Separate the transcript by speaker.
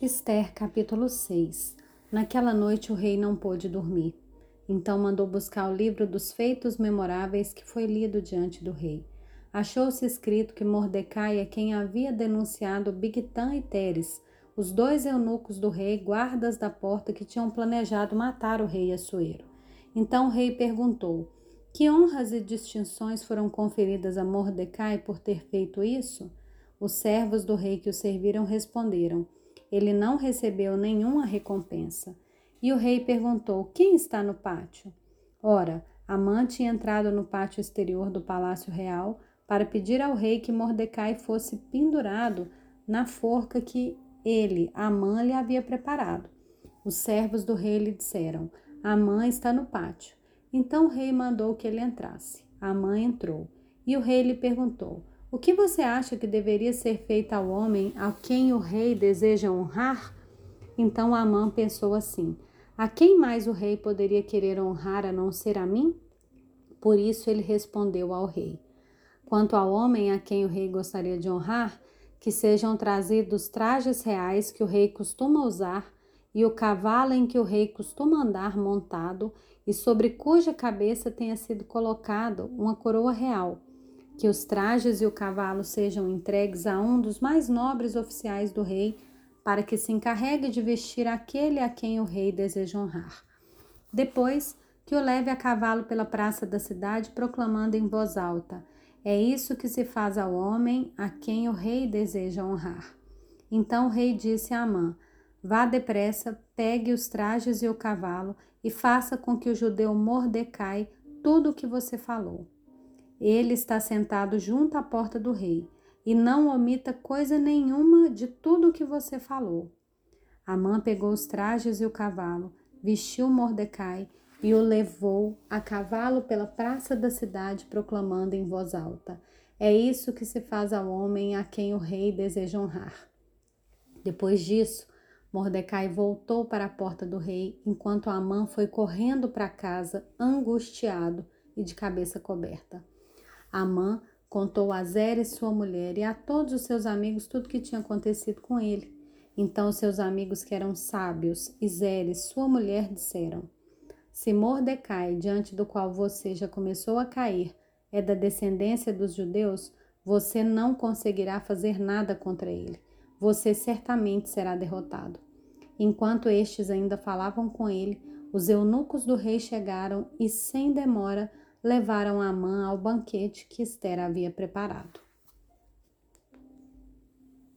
Speaker 1: Esther, capítulo 6 Naquela noite o rei não pôde dormir. Então mandou buscar o livro dos feitos memoráveis que foi lido diante do rei. Achou-se escrito que Mordecai é quem havia denunciado Bigtan e Teres, os dois eunucos do rei, guardas da porta que tinham planejado matar o rei Assuero. Então o rei perguntou: Que honras e distinções foram conferidas a Mordecai por ter feito isso? Os servos do rei que o serviram responderam: ele não recebeu nenhuma recompensa. E o rei perguntou: Quem está no pátio? Ora, Amã tinha entrado no pátio exterior do palácio real para pedir ao rei que Mordecai fosse pendurado na forca que ele, Amã, lhe havia preparado. Os servos do rei lhe disseram: Amã está no pátio. Então o rei mandou que ele entrasse. Amã entrou. E o rei lhe perguntou: o que você acha que deveria ser feito ao homem a quem o rei deseja honrar? Então Amã pensou assim: A quem mais o rei poderia querer honrar a não ser a mim? Por isso ele respondeu ao rei: Quanto ao homem a quem o rei gostaria de honrar, que sejam trazidos trajes reais que o rei costuma usar e o cavalo em que o rei costuma andar montado e sobre cuja cabeça tenha sido colocado uma coroa real que os trajes e o cavalo sejam entregues a um dos mais nobres oficiais do rei, para que se encarregue de vestir aquele a quem o rei deseja honrar. Depois, que o leve a cavalo pela praça da cidade, proclamando em voz alta: É isso que se faz ao homem a quem o rei deseja honrar. Então o rei disse a Amã: Vá depressa, pegue os trajes e o cavalo e faça com que o judeu Mordecai tudo o que você falou. Ele está sentado junto à porta do rei, e não omita coisa nenhuma de tudo o que você falou. Amã pegou os trajes e o cavalo, vestiu Mordecai e o levou a cavalo pela praça da cidade, proclamando em voz alta: É isso que se faz ao homem a quem o rei deseja honrar. Depois disso, Mordecai voltou para a porta do rei, enquanto Amã foi correndo para casa, angustiado e de cabeça coberta. Amã contou a Zeres, sua mulher, e a todos os seus amigos tudo o que tinha acontecido com ele. Então seus amigos, que eram sábios, e Zeres, sua mulher, disseram: Se Mordecai, diante do qual você já começou a cair, é da descendência dos judeus, você não conseguirá fazer nada contra ele. Você certamente será derrotado. Enquanto estes ainda falavam com ele, os eunucos do rei chegaram e, sem demora, levaram Amã ao banquete que Esther havia preparado.